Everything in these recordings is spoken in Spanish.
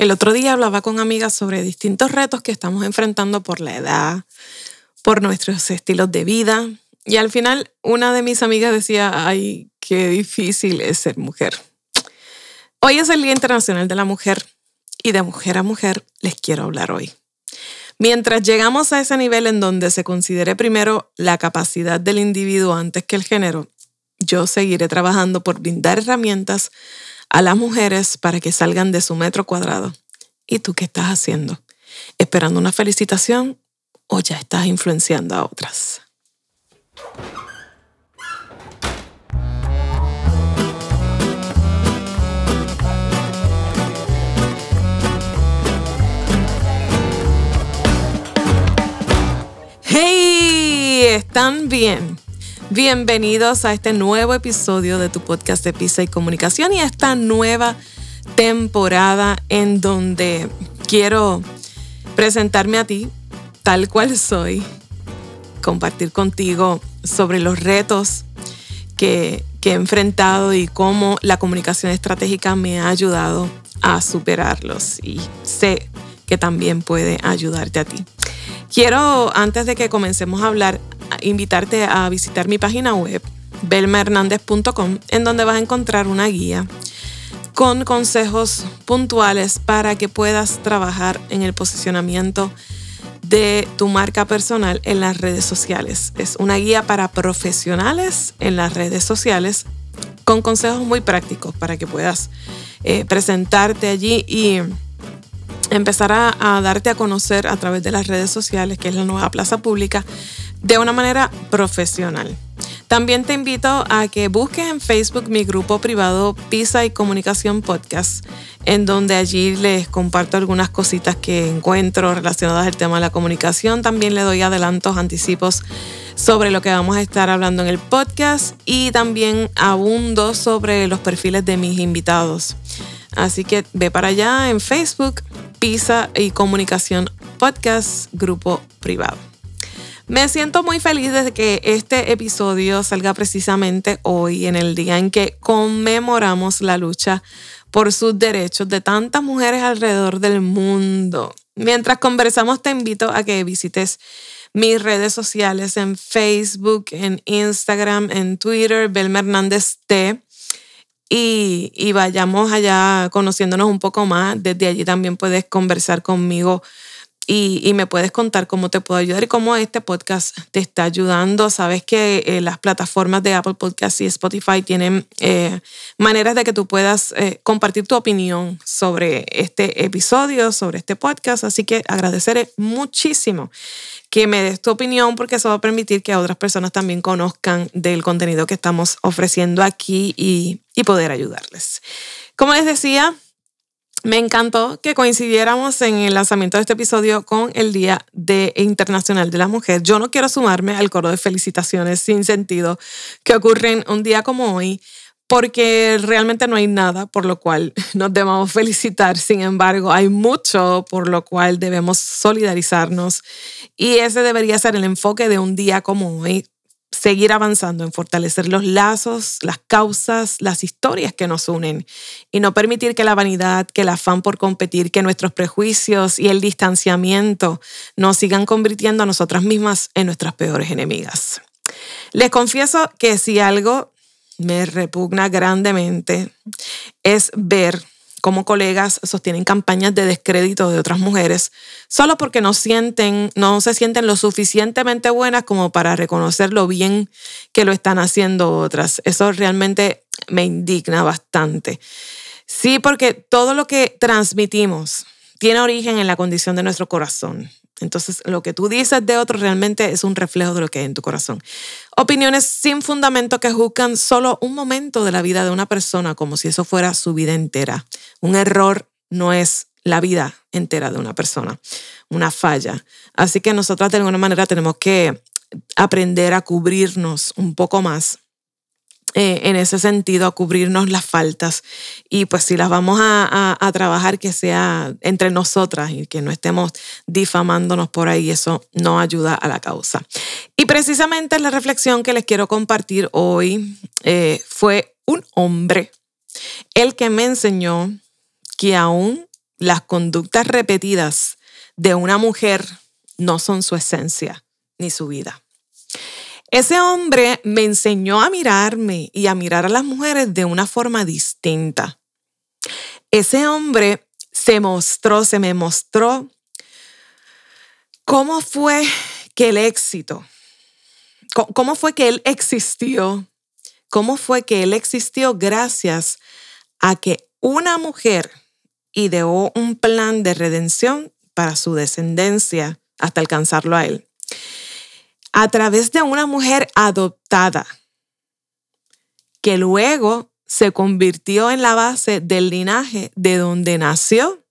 El otro día hablaba con amigas sobre distintos retos que estamos enfrentando por la edad, por nuestros estilos de vida. Y al final una de mis amigas decía, ay, qué difícil es ser mujer. Hoy es el Día Internacional de la Mujer y de mujer a mujer les quiero hablar hoy. Mientras llegamos a ese nivel en donde se considere primero la capacidad del individuo antes que el género, yo seguiré trabajando por brindar herramientas a las mujeres para que salgan de su metro cuadrado. ¿Y tú qué estás haciendo? ¿Esperando una felicitación o ya estás influenciando a otras? ¡Hey! ¿Están bien? Bienvenidos a este nuevo episodio de tu podcast de Pisa y Comunicación y a esta nueva temporada en donde quiero presentarme a ti tal cual soy, compartir contigo sobre los retos que, que he enfrentado y cómo la comunicación estratégica me ha ayudado a superarlos y sé que también puede ayudarte a ti. Quiero, antes de que comencemos a hablar, invitarte a visitar mi página web, belmahernandez.com, en donde vas a encontrar una guía con consejos puntuales para que puedas trabajar en el posicionamiento de tu marca personal en las redes sociales. Es una guía para profesionales en las redes sociales con consejos muy prácticos para que puedas eh, presentarte allí y empezar a, darte a conocer a través de las redes sociales, que es la nueva plaza pública, de una manera profesional. También te invito a que busques en Facebook mi grupo privado Pisa y Comunicación Podcast, en donde allí les comparto algunas cositas que encuentro relacionadas al tema de la comunicación. También le doy adelantos, anticipos sobre lo que vamos a estar hablando en el podcast y también abundo sobre los perfiles de mis invitados. Así que ve para allá en Facebook, Pisa y Comunicación Podcast, grupo privado. Me siento muy feliz de que este episodio salga precisamente hoy, en el día en que conmemoramos la lucha por sus derechos de tantas mujeres alrededor del mundo. Mientras conversamos, te invito a que visites mis redes sociales en Facebook, en Instagram, en Twitter, Belma Hernández T. Y, y vayamos allá conociéndonos un poco más. Desde allí también puedes conversar conmigo y, me puedes contar cómo te puedo ayudar y cómo este podcast te está ayudando. Sabes que eh, las plataformas de Apple Podcasts y Spotify tienen eh, maneras de que tú puedas eh, compartir tu opinión sobre este episodio, sobre este podcast. Así que agradeceré muchísimo que me des tu opinión porque eso va a permitir que otras personas también conozcan del contenido que estamos ofreciendo aquí y, y poder ayudarles. Como les decía, me encantó que coincidiéramos en el lanzamiento de este episodio con el Día de Internacional de la Mujer. Yo no quiero sumarme al coro de felicitaciones sin sentido que ocurren un día como hoy, porque realmente no hay nada por lo cual nos debamos felicitar. Sin embargo, hay mucho por lo cual debemos solidarizarnos y ese debería ser el enfoque de un día como hoy, seguir avanzando en fortalecer los lazos, las causas, las historias que nos unen y no permitir que la vanidad, que el afán por competir, que nuestros prejuicios y el distanciamiento nos sigan convirtiendo a nosotras mismas en nuestras peores enemigas. Les confieso que si algo me repugna grandemente es ver como colegas sostienen campañas de descrédito de otras mujeres solo porque no sienten, no se sienten lo suficientemente buenas como para reconocer lo bien que lo están haciendo otras. Eso realmente me indigna bastante. Sí, porque todo lo que transmitimos tiene origen en la condición de nuestro corazón. Entonces, lo que tú dices de otro realmente es un reflejo de lo que hay en tu corazón. Opiniones sin fundamento que juzgan solo un momento de la vida de una persona como si eso fuera su vida entera. Un error no es la vida entera de una persona, una falla. Así que nosotras de alguna manera tenemos que aprender a cubrirnos un poco más eh, en ese sentido a cubrirnos las faltas y pues si las vamos a, a, trabajar que sea entre nosotras y que no estemos difamándonos por ahí, eso no ayuda a la causa. Y precisamente la reflexión que les quiero compartir hoy eh, fue un hombre, el que me enseñó que aún las conductas repetidas de una mujer no son su esencia ni su vida. Ese hombre me enseñó a mirarme y a mirar a las mujeres de una forma distinta. Ese hombre se mostró, se me mostró cómo fue que el éxito, cómo fue que él existió, cómo fue que él existió gracias a que una mujer ideó un plan de redención para su descendencia hasta alcanzarlo a él a través de una mujer adoptada, que luego se convirtió en la base del linaje de donde nació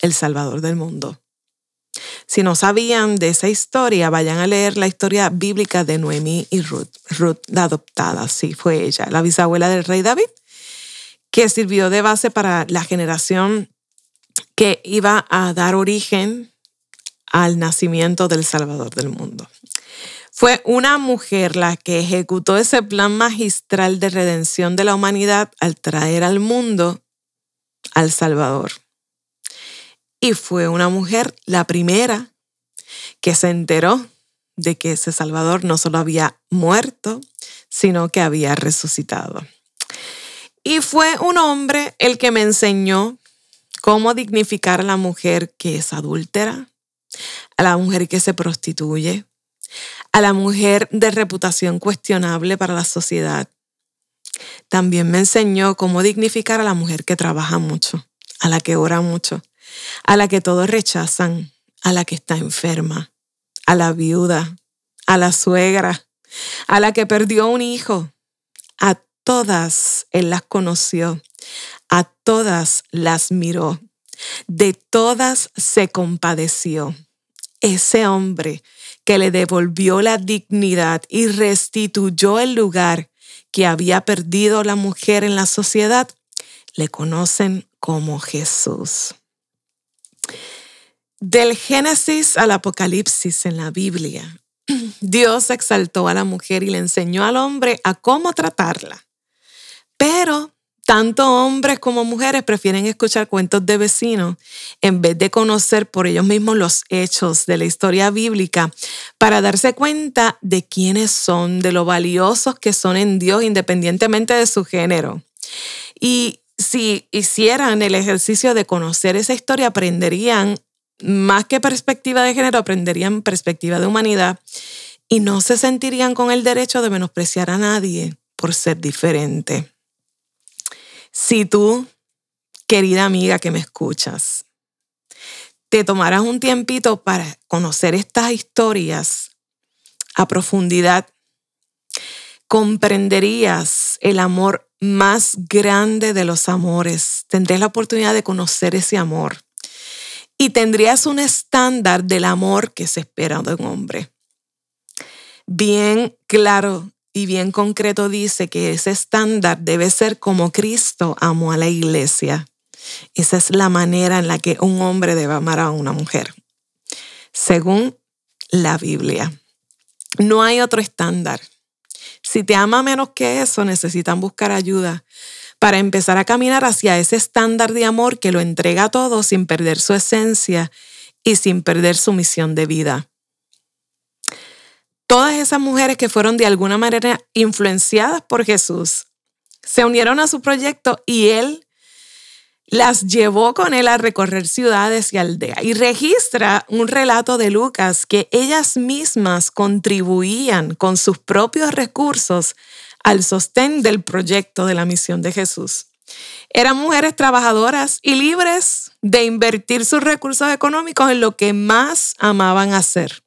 el Salvador del mundo. Si no sabían de esa historia, vayan a leer la historia bíblica de Noemí y Ruth. Ruth, la adoptada, sí, fue ella, la bisabuela del rey David, que sirvió de base para la generación que iba a dar origen al nacimiento del Salvador del mundo. Fue una mujer la que ejecutó ese plan magistral de redención de la humanidad al traer al mundo al Salvador. Y fue una mujer la primera que se enteró de que ese Salvador no solo había muerto, sino que había resucitado. Y fue un hombre el que me enseñó cómo dignificar a la mujer que es adúltera, a la mujer que se prostituye, a la mujer de reputación cuestionable para la sociedad. También me enseñó cómo dignificar a la mujer que trabaja mucho, a la que ora mucho, a la que todos rechazan, a la que está enferma, a la viuda, a la suegra, a la que perdió un hijo. A todas él las conoció, a todas las miró, de todas se compadeció. Ese hombre que le devolvió la dignidad y restituyó el lugar que había perdido la mujer en la sociedad, le conocen como Jesús. Del Génesis al Apocalipsis en la Biblia, Dios exaltó a la mujer y le enseñó al hombre a cómo tratarla. Pero tanto hombres como mujeres prefieren escuchar cuentos de vecinos en vez de conocer por ellos mismos los hechos de la historia bíblica para darse cuenta de quiénes son, de lo valiosos que son en Dios independientemente de su género. Y si hicieran el ejercicio de conocer esa historia, aprenderían más que perspectiva de género, aprenderían perspectiva de humanidad y no se sentirían con el derecho de menospreciar a nadie por ser diferente. Si tú, querida amiga que me escuchas, te tomaras un tiempito para conocer estas historias a profundidad, comprenderías el amor más grande de los amores. Tendrías la oportunidad de conocer ese amor y tendrías un estándar del amor que se espera de un hombre. Bien claro y bien concreto dice que ese estándar debe ser como Cristo amó a la iglesia. Esa es la manera en la que un hombre debe amar a una mujer, según la Biblia. No hay otro estándar. Si te ama menos que eso, necesitan buscar ayuda para empezar a caminar hacia ese estándar de amor que lo entrega todo sin perder su esencia y sin perder su misión de vida todas esas mujeres que fueron de alguna manera influenciadas por Jesús se unieron a su proyecto y él las llevó con él a recorrer ciudades y aldeas. Y registra un relato de Lucas que ellas mismas contribuían con sus propios recursos al sostén del proyecto de la misión de Jesús. Eran mujeres trabajadoras y libres de invertir sus recursos económicos en lo que más amaban hacer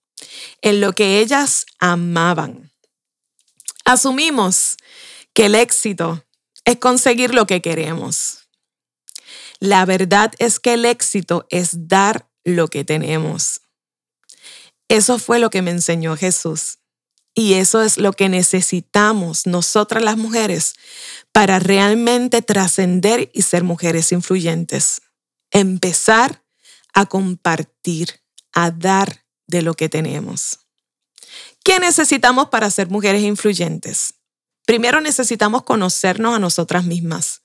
en lo que ellas amaban. Asumimos que el éxito es conseguir lo que queremos. La verdad es que el éxito es dar lo que tenemos. Eso fue lo que me enseñó Jesús. Y eso es lo que necesitamos nosotras las mujeres para realmente trascender y ser mujeres influyentes. Empezar a compartir, a dar de lo que tenemos. ¿Qué necesitamos para ser mujeres influyentes? Primero necesitamos conocernos a nosotras mismas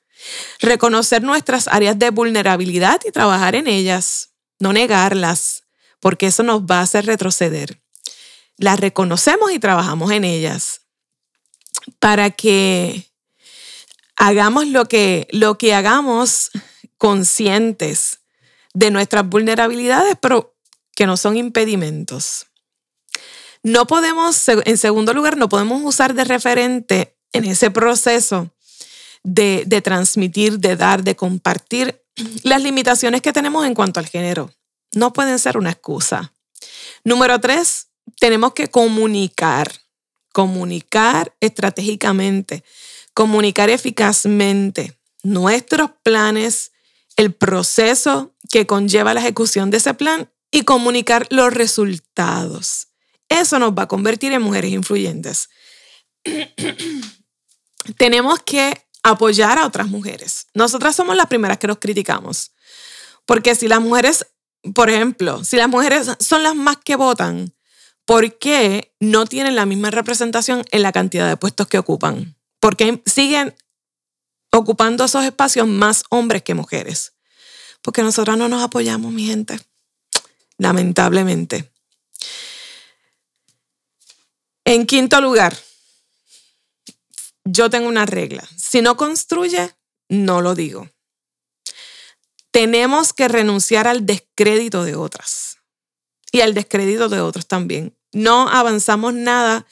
Reconocer nuestras áreas de vulnerabilidad y trabajar en ellas, no negarlas, porque eso nos va a hacer retroceder. Las reconocemos y trabajamos en ellas para que hagamos lo que, lo que hagamos conscientes de nuestras vulnerabilidades, pero que no son impedimentos. No podemos, en segundo lugar, no podemos usar de referente en ese proceso de, de transmitir, de dar, de compartir las limitaciones que tenemos en cuanto al género. No pueden ser una excusa. Número tres, tenemos que comunicar, comunicar estratégicamente, comunicar eficazmente nuestros planes, el proceso que conlleva la ejecución de ese plan y comunicar los resultados. Eso nos va a convertir en mujeres influyentes. Tenemos que apoyar a otras mujeres. Nosotras somos las primeras que nos criticamos. Porque si las mujeres, por ejemplo, si las mujeres son las más que votan, ¿por qué no tienen la misma representación en la cantidad de puestos que ocupan? Porque siguen ocupando esos espacios más hombres que mujeres. Porque nosotras no nos apoyamos, mi gente. Lamentablemente. En quinto lugar, yo tengo una regla. Si no construye, no lo digo. Tenemos que renunciar al descrédito de otras y al descrédito de otros también. No avanzamos nada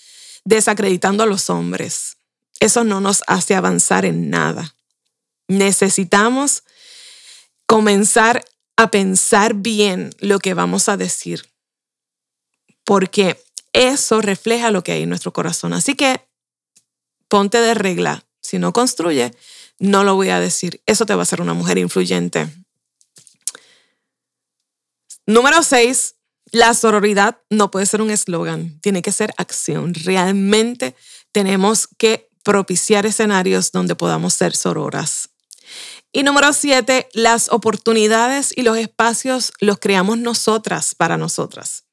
desacreditando a los hombres. Eso no nos hace avanzar en nada. Necesitamos comenzar a pensar bien lo que vamos a decir, porque eso refleja lo que hay en nuestro corazón. Así que ponte de regla. Si no construye, no lo voy a decir. Eso te va a hacer una mujer influyente. Número seis, la sororidad no puede ser un eslogan, tiene que ser acción. Realmente tenemos que propiciar escenarios donde podamos ser sororas. Y número siete, las oportunidades y los espacios los creamos nosotras para nosotras.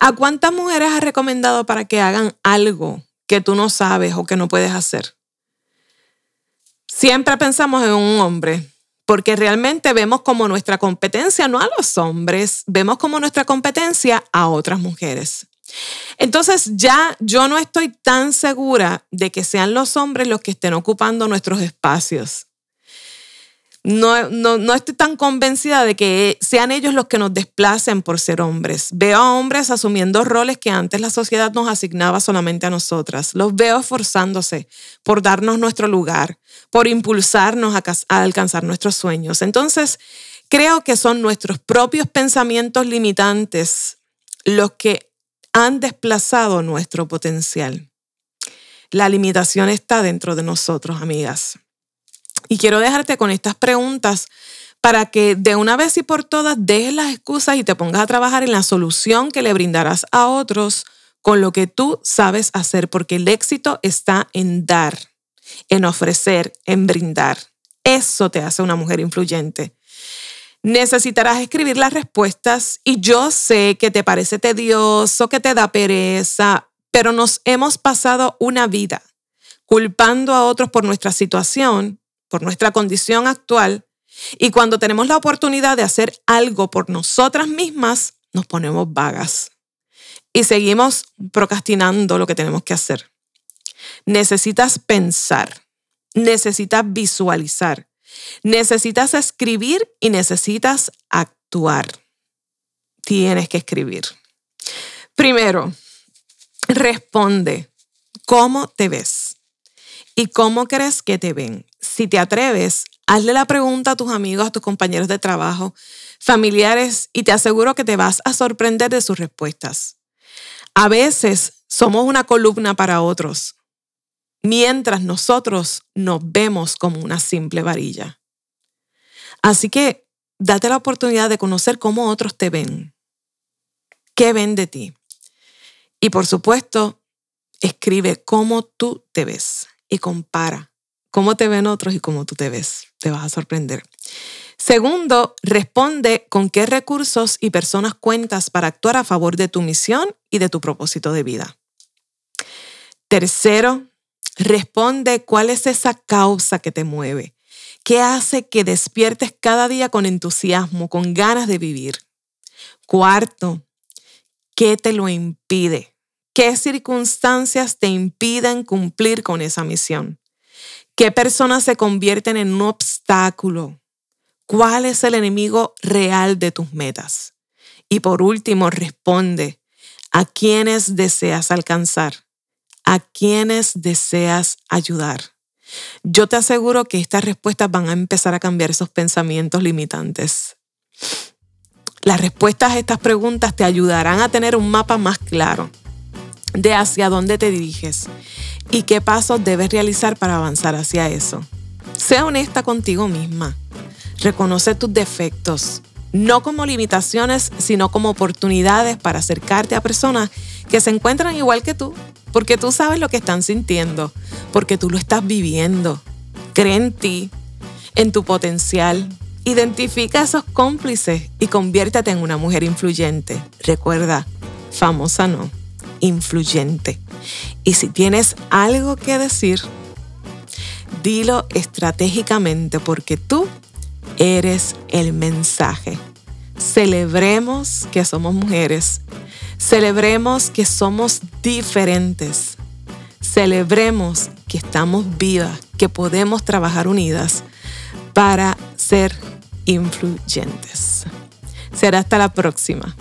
¿A cuántas mujeres has recomendado para que hagan algo que tú no sabes o que no puedes hacer? Siempre pensamos en un hombre, porque realmente vemos como nuestra competencia no a los hombres, vemos como nuestra competencia a otras mujeres. Entonces ya yo no estoy tan segura de que sean los hombres los que estén ocupando nuestros espacios. No, no, estoy tan convencida de que sean ellos los que nos desplacen por ser hombres. Veo a hombres asumiendo roles que antes la sociedad nos asignaba solamente a nosotras. Los veo esforzándose por darnos nuestro lugar, por impulsarnos a alcanzar nuestros sueños. Entonces, creo que son nuestros propios pensamientos limitantes los que han desplazado nuestro potencial. La limitación está dentro de nosotros, amigas. Y quiero dejarte con estas preguntas para que de una vez y por todas dejes las excusas y te pongas a trabajar en la solución que le brindarás a otros con lo que tú sabes hacer, porque el éxito está en dar, en ofrecer, en brindar. Eso te hace una mujer influyente necesitarás escribir las respuestas y yo sé que te parece tedioso, que te da pereza, pero nos hemos pasado una vida culpando a otros por nuestra situación, por nuestra condición actual, y cuando tenemos la oportunidad de hacer algo por nosotras mismas, nos ponemos vagas y seguimos procrastinando lo que tenemos que hacer. Necesitas pensar, necesitas visualizar, Necesitas escribir y necesitas actuar. Tienes que escribir. Primero, responde cómo te ves y cómo crees que te ven. Si te atreves, hazle la pregunta a tus amigos, a tus compañeros de trabajo, familiares y te aseguro que te vas a sorprender de sus respuestas. A veces somos una columna para otros, mientras nosotros nos vemos como una simple varilla. Así que date la oportunidad de conocer cómo otros te ven, qué ven de ti. Y por supuesto, escribe cómo tú te ves y compara cómo te ven otros y cómo tú te ves. Te vas a sorprender. Segundo, responde con qué recursos y personas cuentas para actuar a favor de tu misión y de tu propósito de vida. Tercero, Responde cuál es esa causa que te mueve, ¿Qué hace que despiertes cada día con entusiasmo, con ganas de vivir? Cuarto, ¿qué te lo impide? ¿Qué circunstancias te impiden cumplir con esa misión? ¿Qué personas se convierten en un obstáculo? ¿Cuál es el enemigo real de tus metas? Y por último, responde, ¿a quiénes deseas alcanzar? ¿A quiénes deseas ayudar? Yo te aseguro que estas respuestas van a empezar a cambiar esos pensamientos limitantes. Las respuestas a estas preguntas te ayudarán a tener un mapa más claro de hacia dónde te diriges y qué pasos debes realizar para avanzar hacia eso. Sea honesta contigo misma. Reconoce tus defectos, no como limitaciones, sino como oportunidades para acercarte a personas que se encuentran igual que tú, porque tú sabes lo que están sintiendo, porque tú lo estás viviendo. Cree en ti, en tu potencial. Identifica a esos cómplices y conviértete en una mujer influyente. Recuerda, famosa no, influyente. Y si tienes algo que decir, dilo estratégicamente porque tú eres el mensaje. Celebremos que somos mujeres. Celebremos que somos diferentes. Celebremos que estamos vivas, que podemos trabajar unidas para ser influyentes. Será hasta la próxima.